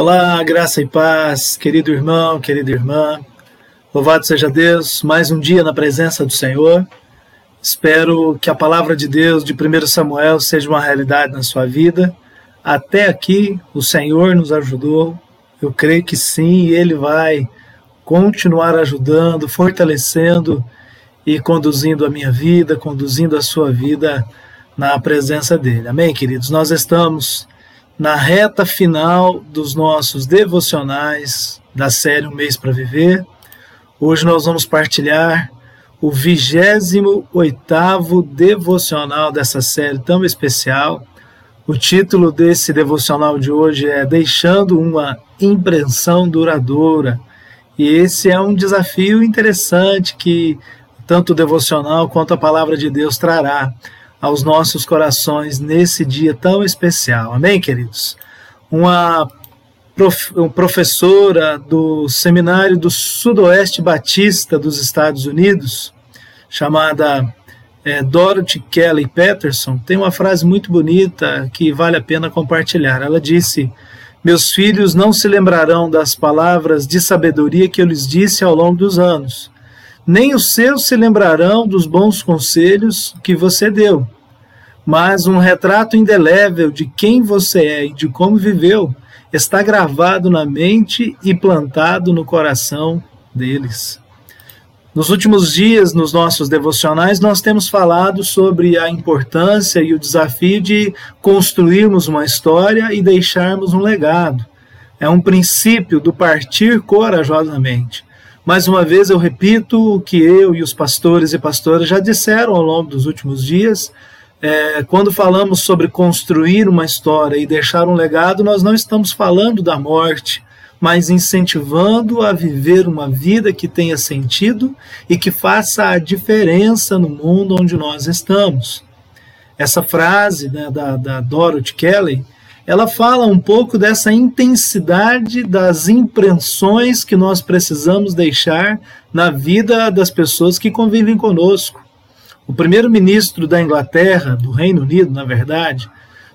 Olá, graça e paz, querido irmão, querida irmã. Louvado seja Deus, mais um dia na presença do Senhor. Espero que a palavra de Deus de 1 Samuel seja uma realidade na sua vida. Até aqui o Senhor nos ajudou. Eu creio que sim, e Ele vai continuar ajudando, fortalecendo e conduzindo a minha vida, conduzindo a sua vida na presença dEle. Amém, queridos? Nós estamos na reta final dos nossos devocionais da série Um Mês para Viver. Hoje nós vamos partilhar o 28 devocional dessa série tão especial. O título desse devocional de hoje é Deixando uma Impressão Duradoura. E esse é um desafio interessante que tanto o devocional quanto a palavra de Deus trará aos nossos corações nesse dia tão especial. Amém, queridos? Uma prof, professora do Seminário do Sudoeste Batista dos Estados Unidos, chamada é, Dorothy Kelly Peterson, tem uma frase muito bonita que vale a pena compartilhar. Ela disse: Meus filhos não se lembrarão das palavras de sabedoria que eu lhes disse ao longo dos anos nem os seus se lembrarão dos bons conselhos que você deu, mas um retrato indelével de quem você é e de como viveu está gravado na mente e plantado no coração deles. Nos últimos dias, nos nossos devocionais, nós temos falado sobre a importância e o desafio de construirmos uma história e deixarmos um legado. É um princípio do partir corajosamente. Mais uma vez eu repito o que eu e os pastores e pastoras já disseram ao longo dos últimos dias. É, quando falamos sobre construir uma história e deixar um legado, nós não estamos falando da morte, mas incentivando a viver uma vida que tenha sentido e que faça a diferença no mundo onde nós estamos. Essa frase né, da, da Dorothy Kelly ela fala um pouco dessa intensidade das impressões que nós precisamos deixar na vida das pessoas que convivem conosco. O primeiro-ministro da Inglaterra, do Reino Unido, na verdade,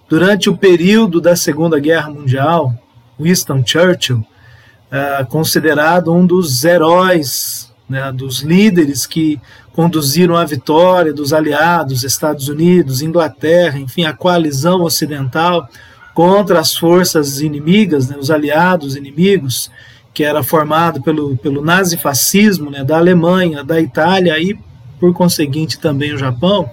durante o período da Segunda Guerra Mundial, Winston Churchill, é considerado um dos heróis, né, dos líderes que conduziram a vitória dos aliados, Estados Unidos, Inglaterra, enfim, a coalizão ocidental contra as forças inimigas, né, os aliados inimigos, que era formado pelo, pelo nazifascismo né, da Alemanha, da Itália e, por conseguinte, também o Japão,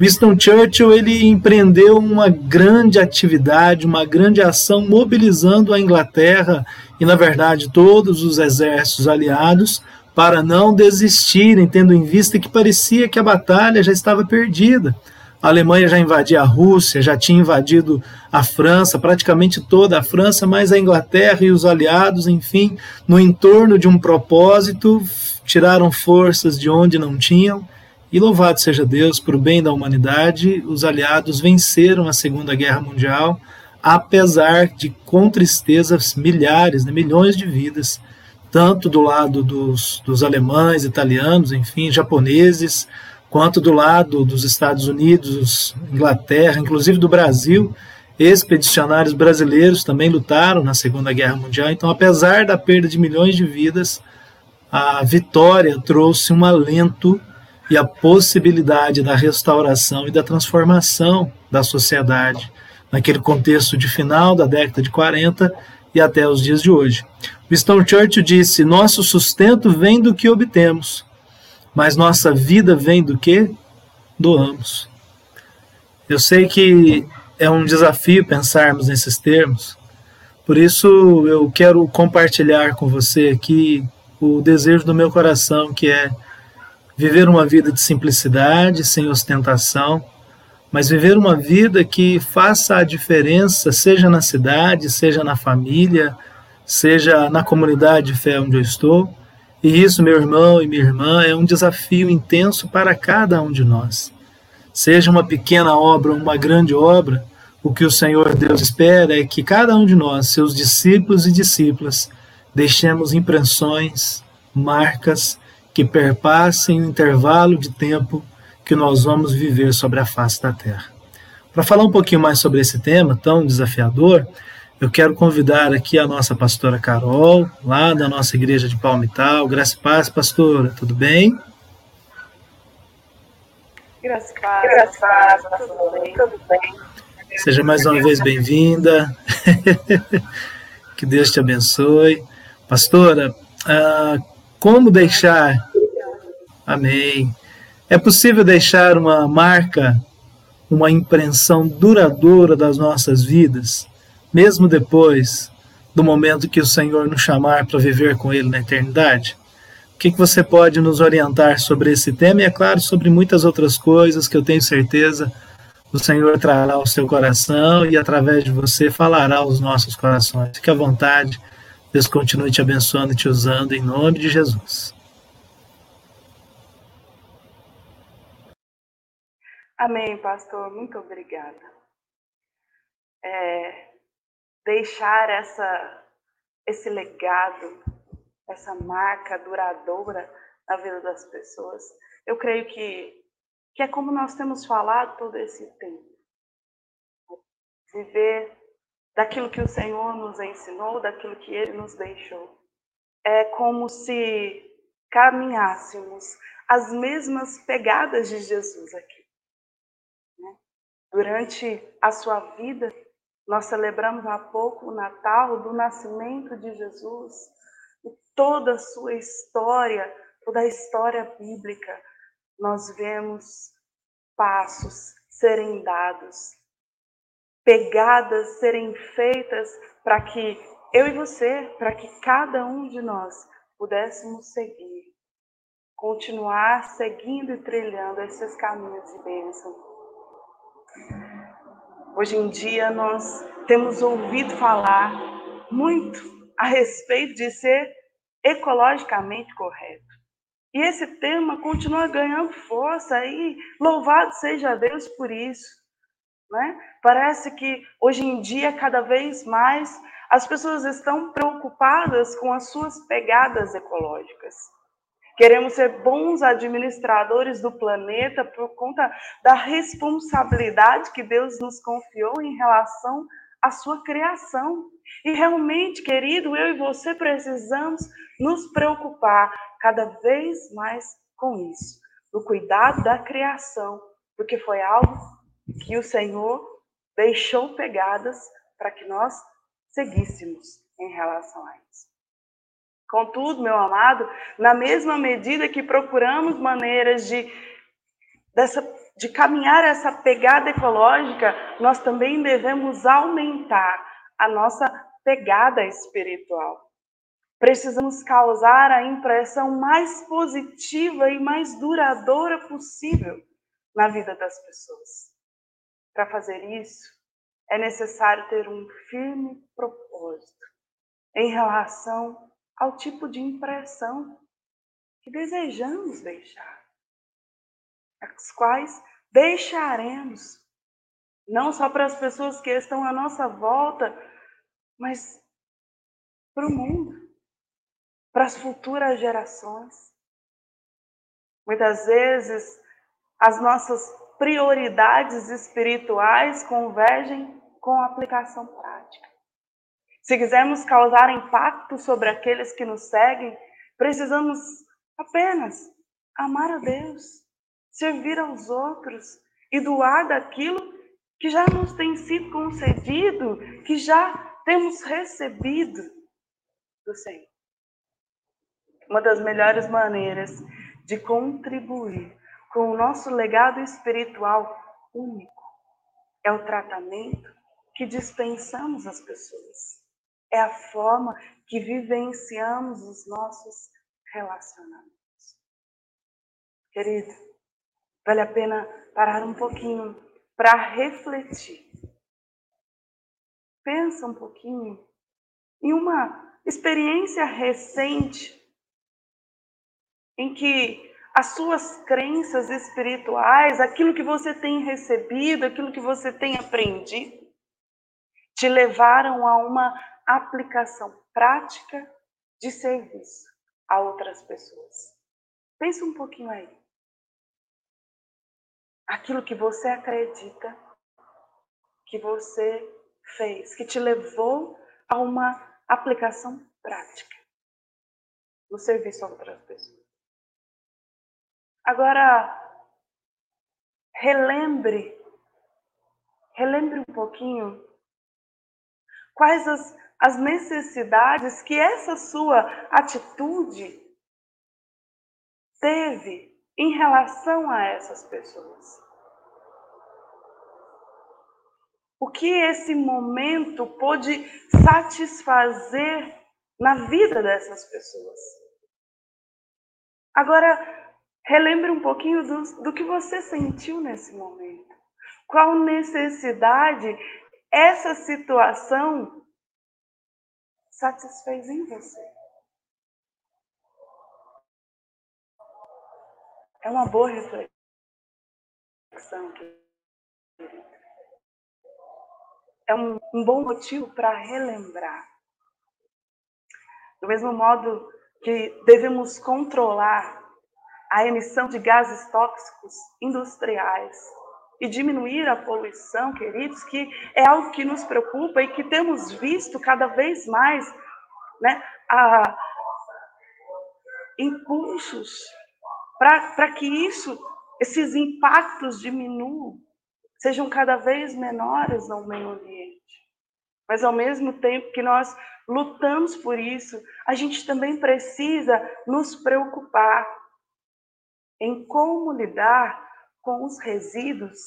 Winston Churchill ele empreendeu uma grande atividade, uma grande ação, mobilizando a Inglaterra e, na verdade, todos os exércitos aliados para não desistirem, tendo em vista que parecia que a batalha já estava perdida. A Alemanha já invadia a Rússia, já tinha invadido a França, praticamente toda a França, mas a Inglaterra e os aliados, enfim, no entorno de um propósito, tiraram forças de onde não tinham. E louvado seja Deus, por bem da humanidade, os aliados venceram a Segunda Guerra Mundial, apesar de, com tristeza, milhares, né, milhões de vidas, tanto do lado dos, dos alemães, italianos, enfim, japoneses, quanto do lado dos Estados Unidos, Inglaterra, inclusive do Brasil, expedicionários brasileiros também lutaram na Segunda Guerra Mundial. Então, apesar da perda de milhões de vidas, a vitória trouxe um alento e a possibilidade da restauração e da transformação da sociedade naquele contexto de final da década de 40 e até os dias de hoje. Winston Churchill disse: Nosso sustento vem do que obtemos mas nossa vida vem do que doamos. Eu sei que é um desafio pensarmos nesses termos, por isso eu quero compartilhar com você aqui o desejo do meu coração, que é viver uma vida de simplicidade, sem ostentação, mas viver uma vida que faça a diferença, seja na cidade, seja na família, seja na comunidade de fé onde eu estou, e isso, meu irmão e minha irmã, é um desafio intenso para cada um de nós. Seja uma pequena obra ou uma grande obra, o que o Senhor Deus espera é que cada um de nós, seus discípulos e discípulas, deixemos impressões, marcas que perpassem o intervalo de tempo que nós vamos viver sobre a face da terra. Para falar um pouquinho mais sobre esse tema tão desafiador, Eu quero convidar aqui a nossa pastora Carol, lá da nossa igreja de Palmital. Graça e paz, pastora, tudo bem? Graça e paz, Graça e paz, tudo bem, tudo bem. Seja mais uma vez bem-vinda. que Deus te abençoe. Pastora, ah, como deixar. Amém. É possível deixar uma marca, uma impressão duradoura das nossas vidas, mesmo depois do momento que o Senhor nos chamar para viver com Ele na eternidade? O que, que você pode nos orientar sobre esse tema e, é claro, sobre muitas outras coisas que eu tenho certeza o Senhor trará ao seu coração e, através de você, falará aos nossos corações. Fique à vontade. Deus continue te abençoando e te usando em nome de Jesus. Amém, pastor. Muito obrigada. É, deixar essa, esse legado, essa marca duradoura na vida das pessoas, eu creio que que é como nós temos falado todo esse tempo. Viver daquilo que o Senhor nos ensinou, daquilo que Ele nos deixou. É como se caminhássemos as mesmas pegadas de Jesus aqui. Né? Durante a sua vida, nós celebramos há pouco o Natal do nascimento de Jesus e toda a sua história, toda a história bíblica nós vemos passos serem dados, pegadas serem feitas para que eu e você, para que cada um de nós pudéssemos seguir, continuar seguindo e trilhando esses caminhos de bênção. Hoje em dia nós temos ouvido falar muito a respeito de ser ecologicamente correto. E esse tema continua ganhando força e louvado seja Deus por isso. Né? Parece que hoje em dia, cada vez mais, as pessoas estão preocupadas com as suas pegadas ecológicas. Queremos ser bons administradores do planeta por conta da responsabilidade que Deus nos confiou em relação à sua criação. E realmente, querido, eu e você precisamos nos preocupar cada vez mais com isso, no cuidado da criação, porque foi algo que o Senhor deixou pegadas para que nós seguíssemos em relação a isso. Contudo, meu amado, na mesma medida que procuramos maneiras de, dessa, de caminhar essa pegada ecológica, nós também devemos aumentar a nossa pegada espiritual. Precisamos causar a impressão mais positiva e mais duradoura possível na vida das pessoas. Para fazer isso, é necessário ter um firme propósito em relação ao tipo de impressão que desejamos deixar, as quais deixaremos, não só para as pessoas que estão à nossa volta, mas para o mundo para as futuras gerações. Muitas vezes, as nossas prioridades espirituais convergem com a aplicação prática. Se quisermos causar impacto sobre aqueles que nos seguem, precisamos apenas amar a Deus, servir aos outros e doar daquilo que já nos tem sido concedido, que já temos recebido do Senhor. Uma das melhores maneiras de contribuir com o nosso legado espiritual único é o tratamento que dispensamos às pessoas. É a forma que vivenciamos os nossos relacionamentos. Querido, vale a pena parar um pouquinho para refletir. Pensa um pouquinho em uma experiência recente em que as suas crenças espirituais, aquilo que você tem recebido, aquilo que você tem aprendido, te levaram a uma aplicação prática de serviço a outras pessoas. Pensa um pouquinho aí. Aquilo que você acredita, que você fez que te levou a uma aplicação prática no serviço a outras pessoas. Agora, relembre, relembre um pouquinho quais as, as necessidades que essa sua atitude teve em relação a essas pessoas. O que esse momento pôde satisfazer na vida dessas pessoas? Agora, relembre um pouquinho do, do que você sentiu nesse momento. Qual necessidade essa situação satisfez em você? É uma boa reflexão, É um, um bom motivo para relembrar. Do mesmo modo que devemos controlar a emissão de gases tóxicos industriais e diminuir a poluição, queridos, que é algo que nos preocupa e que temos visto cada vez mais né, a, impulsos para que isso, esses impactos diminuam, sejam cada vez menores no meio ambiente. Mas ao mesmo tempo que nós lutamos por isso, a gente também precisa nos preocupar em como lidar com os resíduos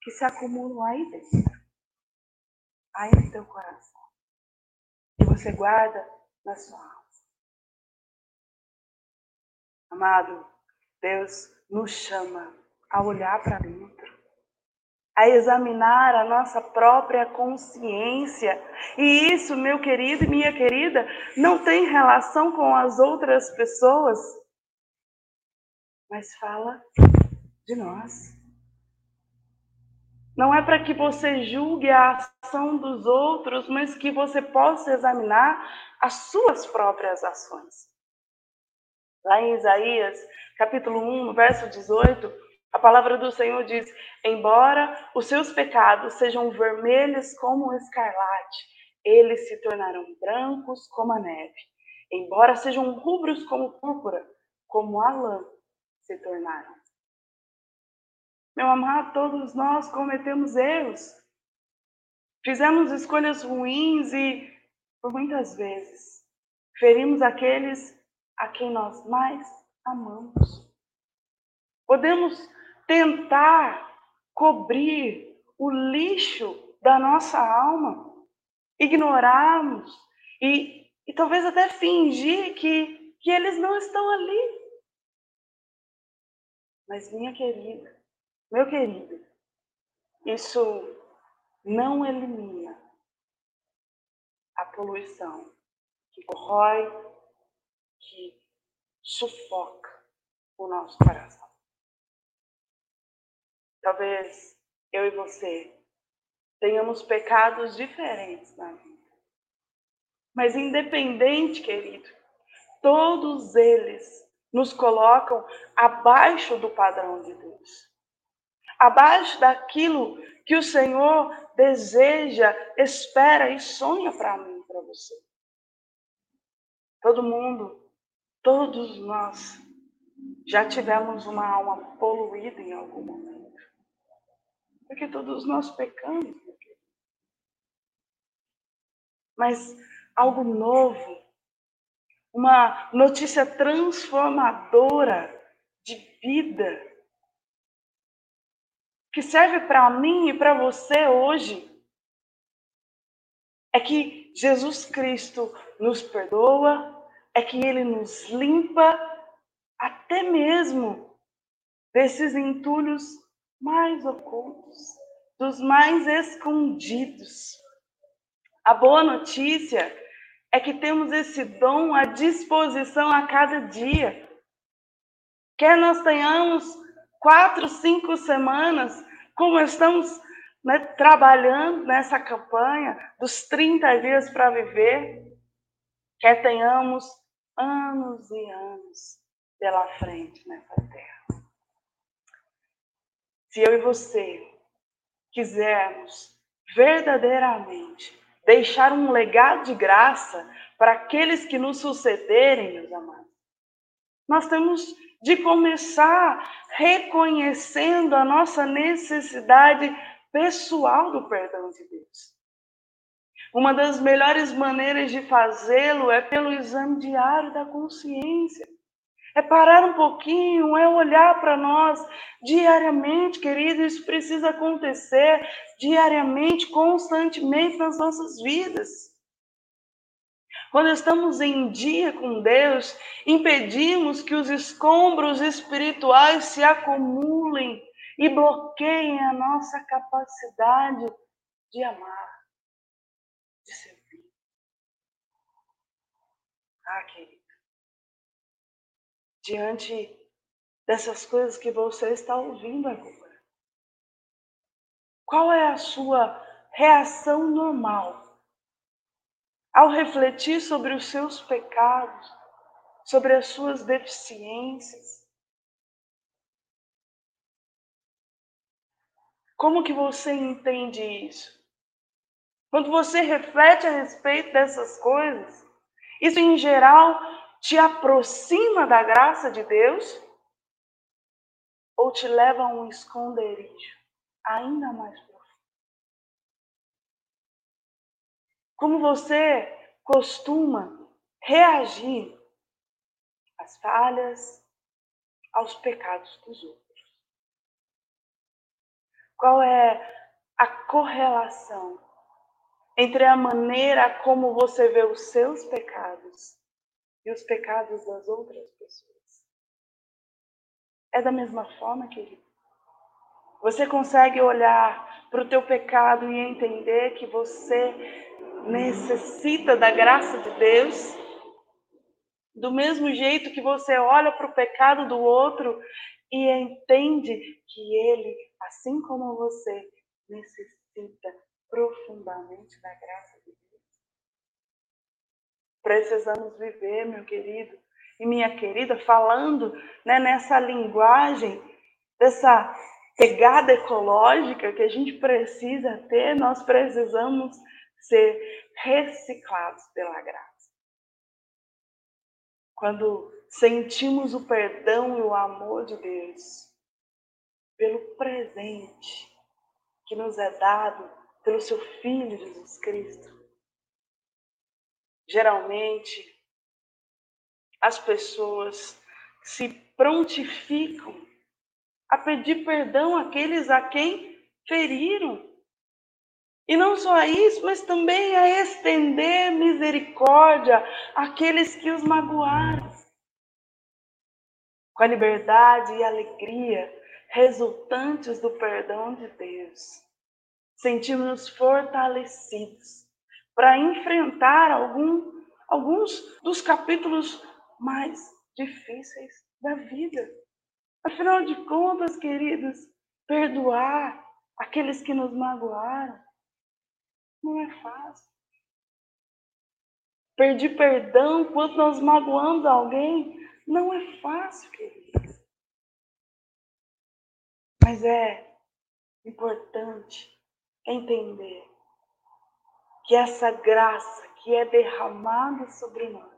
que se acumulam aí dentro, aí no teu coração, que você guarda na sua alma. Amado, Deus nos chama a olhar para dentro, a examinar a nossa própria consciência. E isso, meu querido e minha querida, não tem relação com as outras pessoas, mas fala de nós. Não é para que você julgue a ação dos outros, mas que você possa examinar as suas próprias ações. Lá em Isaías, capítulo 1, verso 18, a palavra do Senhor diz: Embora os seus pecados sejam vermelhos como o escarlate, eles se tornarão brancos como a neve. Embora sejam rubros como púrpura, como a lã se tornaram. Meu amado, todos nós cometemos erros. Fizemos escolhas ruins e, por muitas vezes, ferimos aqueles a quem nós mais amamos. Podemos tentar cobrir o lixo da nossa alma, ignorarmos e, e talvez até fingir que, que eles não estão ali. Mas, minha querida, meu querido, isso não elimina a poluição que corrói, que sufoca o nosso coração. Talvez eu e você tenhamos pecados diferentes na vida. Mas independente, querido, todos eles nos colocam abaixo do padrão de Deus. Abaixo daquilo que o Senhor deseja, espera e sonha para mim para você. Todo mundo, todos nós já tivemos uma alma poluída em algum momento. Porque todos nós pecamos. Mas algo novo, uma notícia transformadora de vida, que serve para mim e para você hoje, é que Jesus Cristo nos perdoa, é que Ele nos limpa, até mesmo desses entulhos mais ocultos, dos mais escondidos. A boa notícia é que temos esse dom à disposição a cada dia. Quer nós tenhamos quatro, cinco semanas, como estamos né, trabalhando nessa campanha dos 30 dias para viver, quer tenhamos anos e anos pela frente nessa terra. Se eu e você quisermos verdadeiramente deixar um legado de graça para aqueles que nos sucederem, meus amados, nós temos de começar reconhecendo a nossa necessidade pessoal do perdão de Deus. Uma das melhores maneiras de fazê-lo é pelo exame diário da consciência. É parar um pouquinho, é olhar para nós diariamente, querido. Isso precisa acontecer diariamente, constantemente nas nossas vidas. Quando estamos em dia com Deus, impedimos que os escombros espirituais se acumulem e bloqueiem a nossa capacidade de amar, de servir. Ah, querido, diante dessas coisas que você está ouvindo agora, qual é a sua reação normal ao refletir sobre os seus pecados, sobre as suas deficiências. Como que você entende isso? Quando você reflete a respeito dessas coisas, isso em geral te aproxima da graça de Deus ou te leva a um esconderijo ainda mais profundo? Como você costuma reagir às falhas, aos pecados dos outros? Qual é a correlação entre a maneira como você vê os seus pecados e os pecados das outras pessoas? É da mesma forma, querido? Você consegue olhar para o teu pecado e entender que você necessita da graça de Deus, do mesmo jeito que você olha para o pecado do outro e entende que ele, assim como você, necessita profundamente da graça de Deus. Precisamos viver, meu querido e minha querida, falando né, nessa linguagem, dessa pegada ecológica que a gente precisa ter, nós precisamos ser reciclados pela graça. Quando sentimos o perdão e o amor de Deus pelo presente que nos é dado pelo seu Filho Jesus Cristo. Geralmente, as pessoas se prontificam a pedir perdão àqueles a quem feriram e não só isso, mas também a estender misericórdia àqueles que os magoaram. Com a liberdade e alegria resultantes do perdão de Deus, sentimos-nos fortalecidos para enfrentar algum, alguns dos capítulos mais difíceis da vida. Afinal de contas, queridos, perdoar aqueles que nos magoaram não é fácil. Pedir perdão quando nós magoamos alguém não é fácil, queridos. Mas é importante entender que essa graça que é derramada sobre nós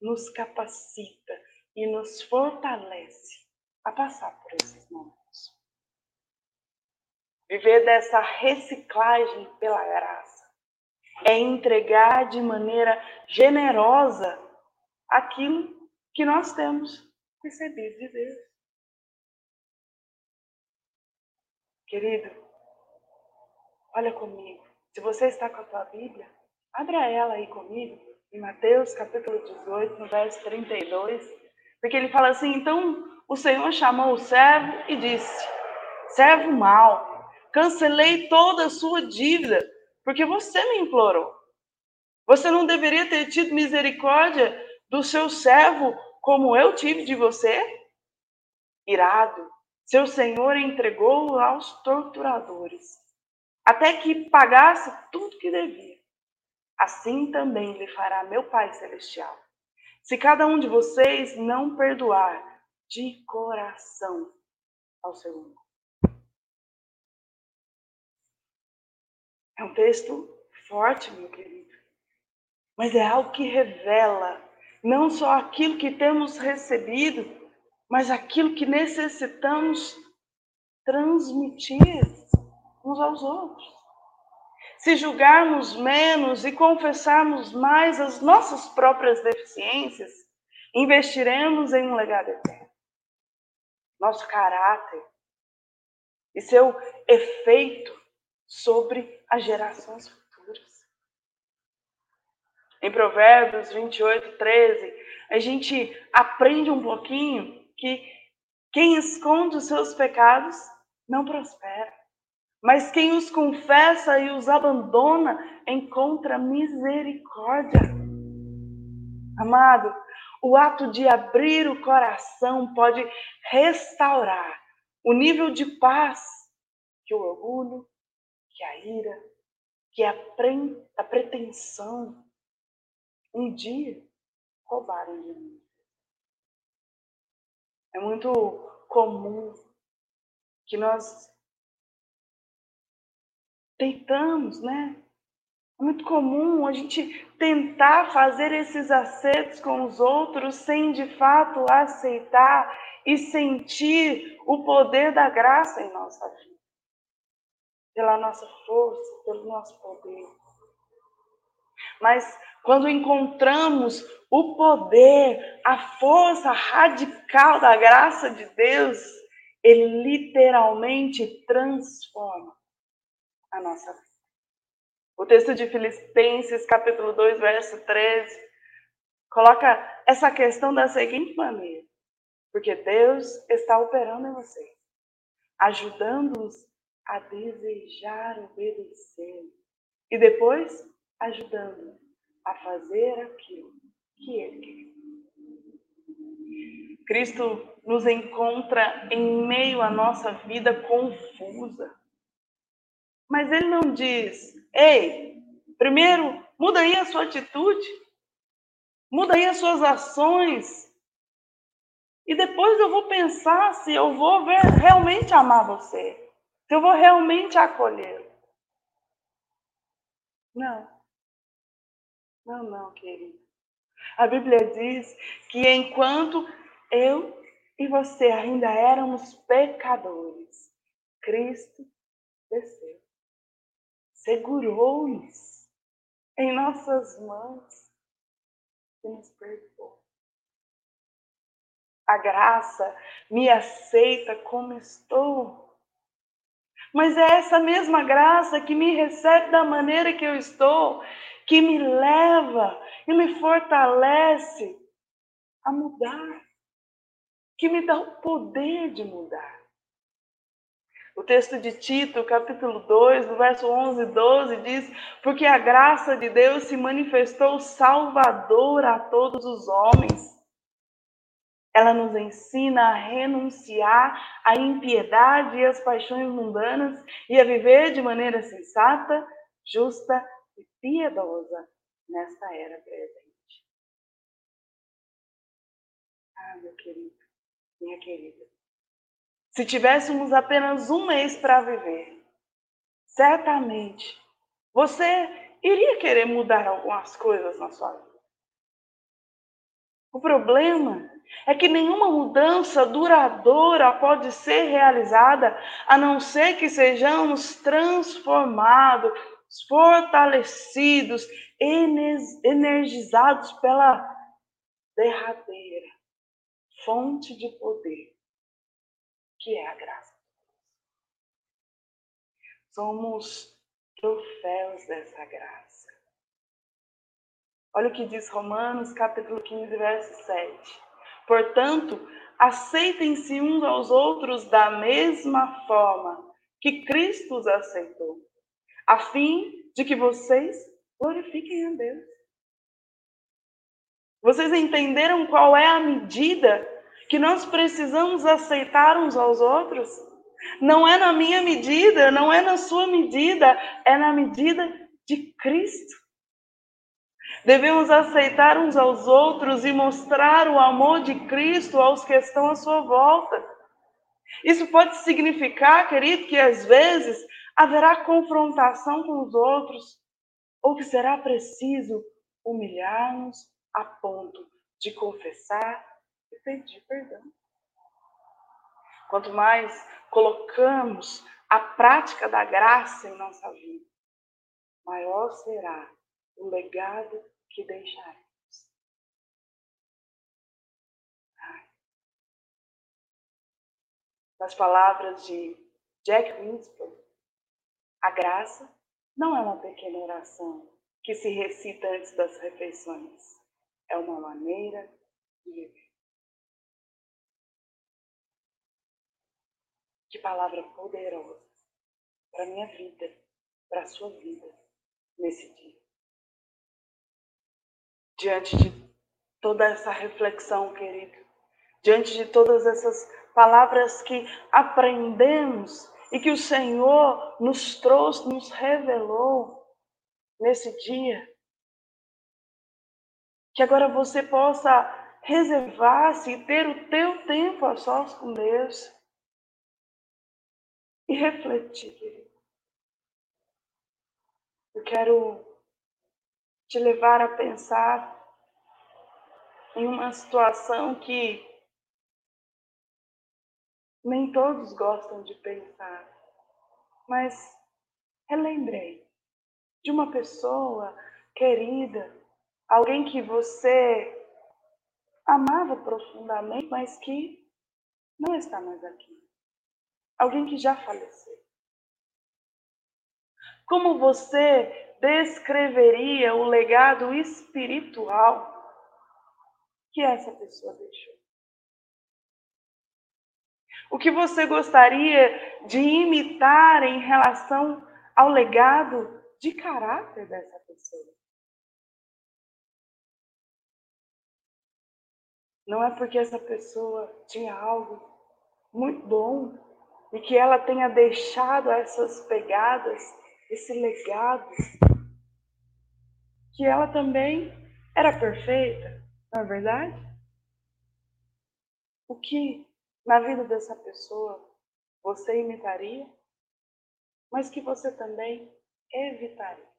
nos capacita e nos fortalece a passar por esses momentos. Viver dessa reciclagem pela graça é entregar de maneira generosa aquilo que nós temos recebido de Deus. Querido, olha comigo. Se você está com a tua Bíblia, abra ela aí comigo, em Mateus capítulo 18, no verso 32, porque ele fala assim: Então o Senhor chamou o servo e disse: Servo mau, cancelei toda a sua dívida, porque você me implorou. Você não deveria ter tido misericórdia do seu servo como eu tive de você? Irado, seu senhor entregou-o aos torturadores, até que pagasse tudo que devia. Assim também lhe fará meu Pai Celestial. Se cada um de vocês não perdoar de coração ao seu irmão. É um texto forte, meu querido. Mas é algo que revela não só aquilo que temos recebido, mas aquilo que necessitamos transmitir uns aos outros. Se julgarmos menos e confessarmos mais as nossas próprias deficiências, investiremos em um legado eterno. Nosso caráter e seu efeito sobre as gerações futuras. Em Provérbios 28, 13, a gente aprende um pouquinho que quem esconde os seus pecados não prospera. Mas quem os confessa e os abandona encontra misericórdia. Amado, o ato de abrir o coração pode restaurar o nível de paz que o orgulho, que a ira, que a, pre... a pretensão um dia roubaram de mim. É muito comum que nós tentamos, né? É muito comum a gente tentar fazer esses acertos com os outros sem de fato aceitar e sentir o poder da graça em nossa vida. Pela nossa força, pelo nosso poder. Mas quando encontramos o poder, a força radical da graça de Deus, ele literalmente transforma a nossa vida. O texto de Filipenses, capítulo 2, verso 13, coloca essa questão da seguinte maneira: porque Deus está operando em você, ajudando-os a desejar obedecer e depois ajudando a fazer aquilo que Ele quer. Cristo nos encontra em meio à nossa vida confusa. Mas ele não diz, ei, primeiro muda aí a sua atitude, muda aí as suas ações, e depois eu vou pensar se eu vou ver, realmente amar você, se eu vou realmente acolher. Não. Não, não, querido. A Bíblia diz que enquanto eu e você ainda éramos pecadores, Cristo desceu segurou-nos em nossas mãos e nos perdoou. A graça me aceita como estou. Mas é essa mesma graça que me recebe da maneira que eu estou, que me leva e me fortalece a mudar, que me dá o poder de mudar. O texto de Tito, capítulo 2, do verso 11 e 12, diz: Porque a graça de Deus se manifestou salvadora a todos os homens. Ela nos ensina a renunciar à impiedade e às paixões mundanas e a viver de maneira sensata, justa e piedosa nesta era presente. Ah, meu querido, minha querida. Se tivéssemos apenas um mês para viver, certamente você iria querer mudar algumas coisas na sua vida. O problema é que nenhuma mudança duradoura pode ser realizada a não ser que sejamos transformados, fortalecidos, energizados pela derradeira fonte de poder que é a graça. Somos troféus dessa graça. Olha o que diz Romanos, capítulo 15, verso 7. Portanto, aceitem-se uns aos outros da mesma forma que Cristo os aceitou, a fim de que vocês glorifiquem a Deus. Vocês entenderam qual é a medida que nós precisamos aceitar uns aos outros. Não é na minha medida, não é na sua medida, é na medida de Cristo. Devemos aceitar uns aos outros e mostrar o amor de Cristo aos que estão à sua volta. Isso pode significar, querido, que às vezes Haverá confrontação com os outros? Ou que será preciso humilhar-nos a ponto de confessar e pedir perdão? Quanto mais colocamos a prática da graça em nossa vida, maior será o legado que deixaremos. Nas palavras de Jack Winston, a graça não é uma pequena oração que se recita antes das refeições. É uma maneira de viver. Que palavra poderosa para a minha vida, para a sua vida nesse dia. Diante de toda essa reflexão, querido, diante de todas essas palavras que aprendemos e que o Senhor nos trouxe, nos revelou nesse dia, que agora você possa reservar-se e ter o teu tempo a sós com Deus. E refletir. Eu quero te levar a pensar em uma situação que nem todos gostam de pensar, mas relembrei de uma pessoa querida, alguém que você amava profundamente, mas que não está mais aqui alguém que já faleceu. Como você descreveria o legado espiritual que essa pessoa deixou? O que você gostaria de imitar em relação ao legado de caráter dessa pessoa? Não é porque essa pessoa tinha algo muito bom e que ela tenha deixado essas pegadas, esse legado, que ela também era perfeita, não é verdade? O que na vida dessa pessoa você imitaria, mas que você também evitaria.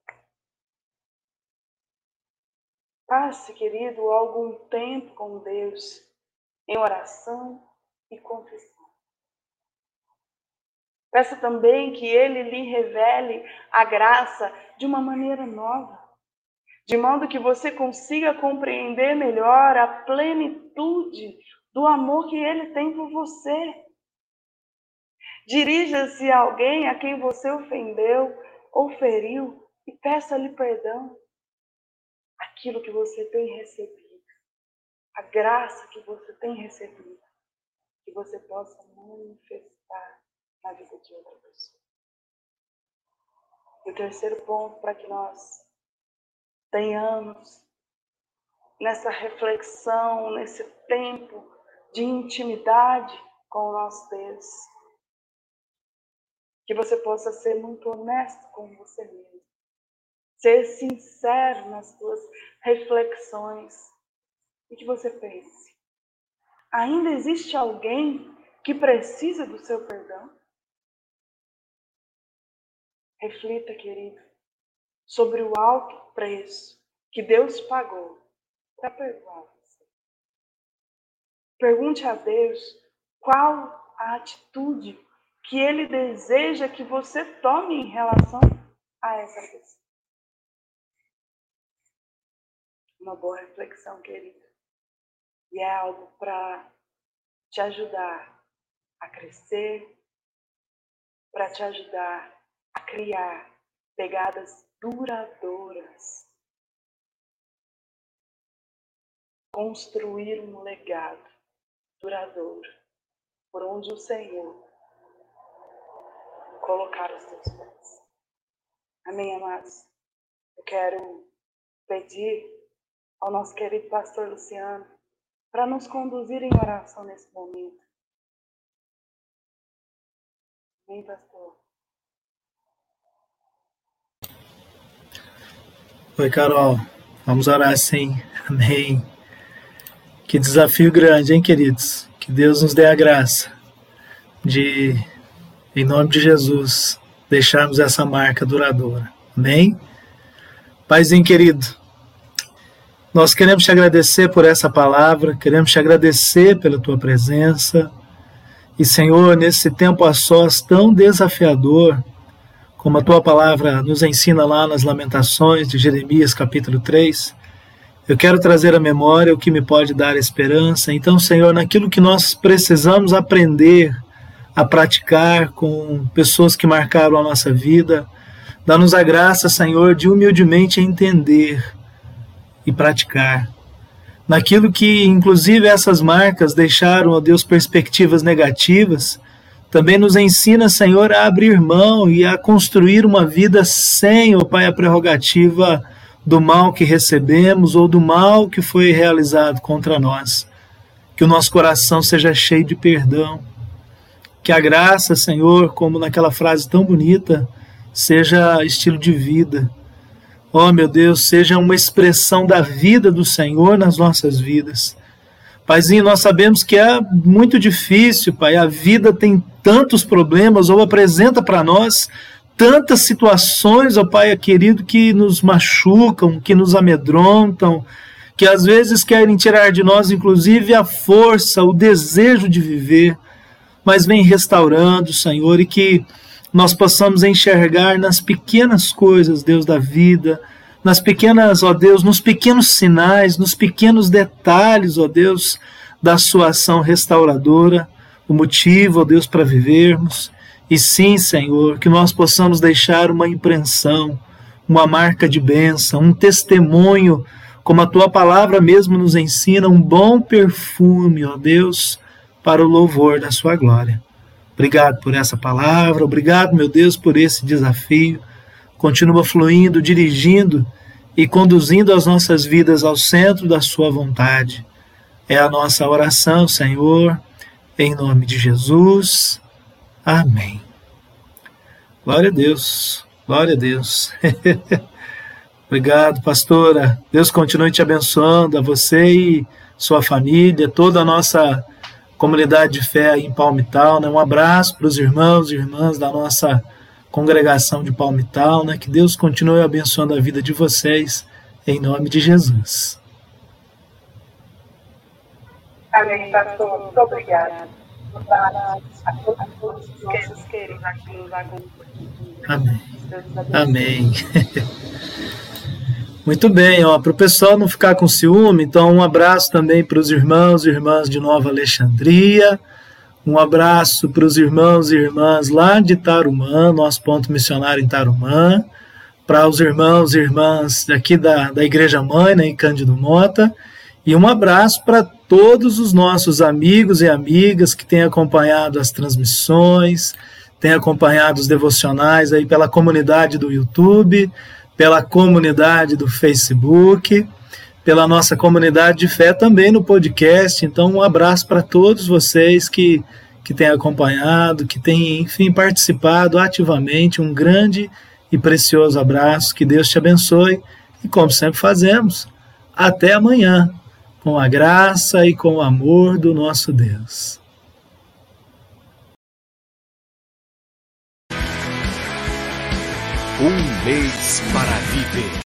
Passe, querido, algum tempo com Deus em oração e confissão. Peça também que Ele lhe revele a graça de uma maneira nova, de modo que você consiga compreender melhor a plenitude do amor que Ele tem por você. Dirija-se a alguém a quem você ofendeu ou feriu e peça-lhe perdão. Aquilo que você tem recebido, a graça que você tem recebido, que você possa manifestar na vida de outra pessoa. E o terceiro ponto para que nós tenhamos nessa reflexão, nesse tempo de intimidade com o nosso Deus, que você possa ser muito honesto com você mesmo, ser sincero nas suas reflexões. E que você pense: ainda existe alguém que precisa do seu perdão? Reflita, querido, sobre o alto preço que Deus pagou para perdoar você. Pergunte a Deus qual a atitude que Ele deseja que você tome em relação a essa pessoa. Uma boa reflexão, querida. E é algo para te ajudar a crescer, para te ajudar a criar pegadas duradouras, construir um legado duradouro por onde o Senhor colocar os teus pés. Amém, amados? Eu quero pedir ao nosso querido pastor Luciano para nos conduzir em oração nesse momento. Amém, pastor? Oi, Carol. Vamos orar sim. Amém. Que desafio grande, hein, queridos? Que Deus nos dê a graça de, em nome de Jesus, deixarmos essa marca duradoura. Amém? Paizinho querido, nós queremos te agradecer por essa palavra, queremos te agradecer pela tua presença. E, Senhor, nesse tempo a sós tão desafiador, como a tua palavra nos ensina lá nas Lamentações de Jeremias, capítulo 3, eu quero trazer à memória o que me pode dar esperança. Então, Senhor, naquilo que nós precisamos aprender a praticar com pessoas que marcaram a nossa vida, dá-nos a graça, Senhor, de humildemente entender e praticar. Naquilo que, inclusive, essas marcas deixaram, ó Deus, perspectivas negativas, também nos ensina, Senhor, a abrir mão e a construir uma vida sem, ó Pai, a prerrogativa do mal que recebemos ou do mal que foi realizado contra nós. Que o nosso coração seja cheio de perdão. Que a graça, Senhor, como naquela frase tão bonita, seja estilo de vida. Oh, meu Deus, seja uma expressão da vida do Senhor nas nossas vidas. Paizinho, nós sabemos que é muito difícil, Pai. A vida tem tantos problemas ou apresenta para nós tantas situações, ó Pai querido, que nos machucam, que nos amedrontam, que às vezes querem tirar de nós, inclusive, a força, o desejo de viver, mas vem restaurando, Senhor, e que nós possamos enxergar nas pequenas coisas, Deus da vida, nas pequenas, ó Deus, nos pequenos sinais, nos pequenos detalhes, ó Deus, da sua ação restauradora, o motivo, ó Deus, para vivermos. E sim, Senhor, que nós possamos deixar uma impressão, uma marca de bênção, um testemunho, como a tua palavra mesmo nos ensina, um bom perfume, ó Deus, para o louvor da sua glória. Obrigado por essa palavra, obrigado, meu Deus, por esse desafio. Continua fluindo, dirigindo e conduzindo as nossas vidas ao centro da Sua vontade. É a nossa oração, Senhor, em nome de Jesus. Amém. Glória a Deus, glória a Deus. Obrigado, pastora. Deus continue te abençoando, a você e sua família, toda a nossa comunidade de fé em Palmital. Né? Um abraço para os irmãos e irmãs da nossa congregação de Palmital. Né? Que Deus continue abençoando a vida de vocês, em nome de Jesus. Amém, pastor. Muito obrigada. Amém. Amém. Muito bem, ó, para o pessoal não ficar com ciúme, então um abraço também para os irmãos e irmãs de Nova Alexandria, um abraço para os irmãos e irmãs lá de Tarumã, nosso ponto missionário em Tarumã, para os irmãos e irmãs aqui da, da Igreja Mãe, né, em Cândido Mota, e um abraço para todos os nossos amigos e amigas que têm acompanhado as transmissões, têm acompanhado os devocionais aí pela comunidade do YouTube, pela comunidade do Facebook, pela nossa comunidade de fé também no podcast. Então, um abraço para todos vocês que, que têm acompanhado, que têm, enfim, participado ativamente. Um grande e precioso abraço. Que Deus te abençoe. E como sempre fazemos, até amanhã com a graça e com o amor do nosso Deus. Um mês para viver.